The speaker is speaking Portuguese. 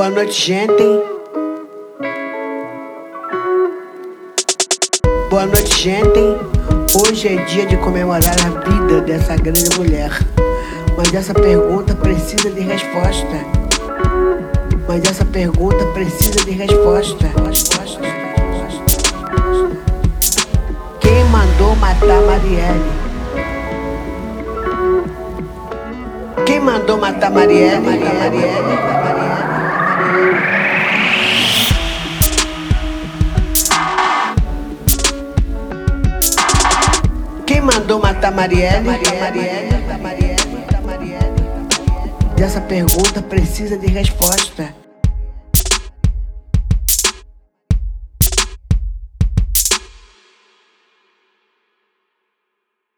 Boa noite, gente. Boa noite, gente. Hoje é dia de comemorar a vida dessa grande mulher. Mas essa pergunta precisa de resposta. Mas essa pergunta precisa de resposta. Quem mandou matar Marielle? Quem mandou matar Marielle? Marielle, Marielle, Quem mandou matar Marielle? Marielle, Marielle, Marielle. Essa pergunta precisa de resposta.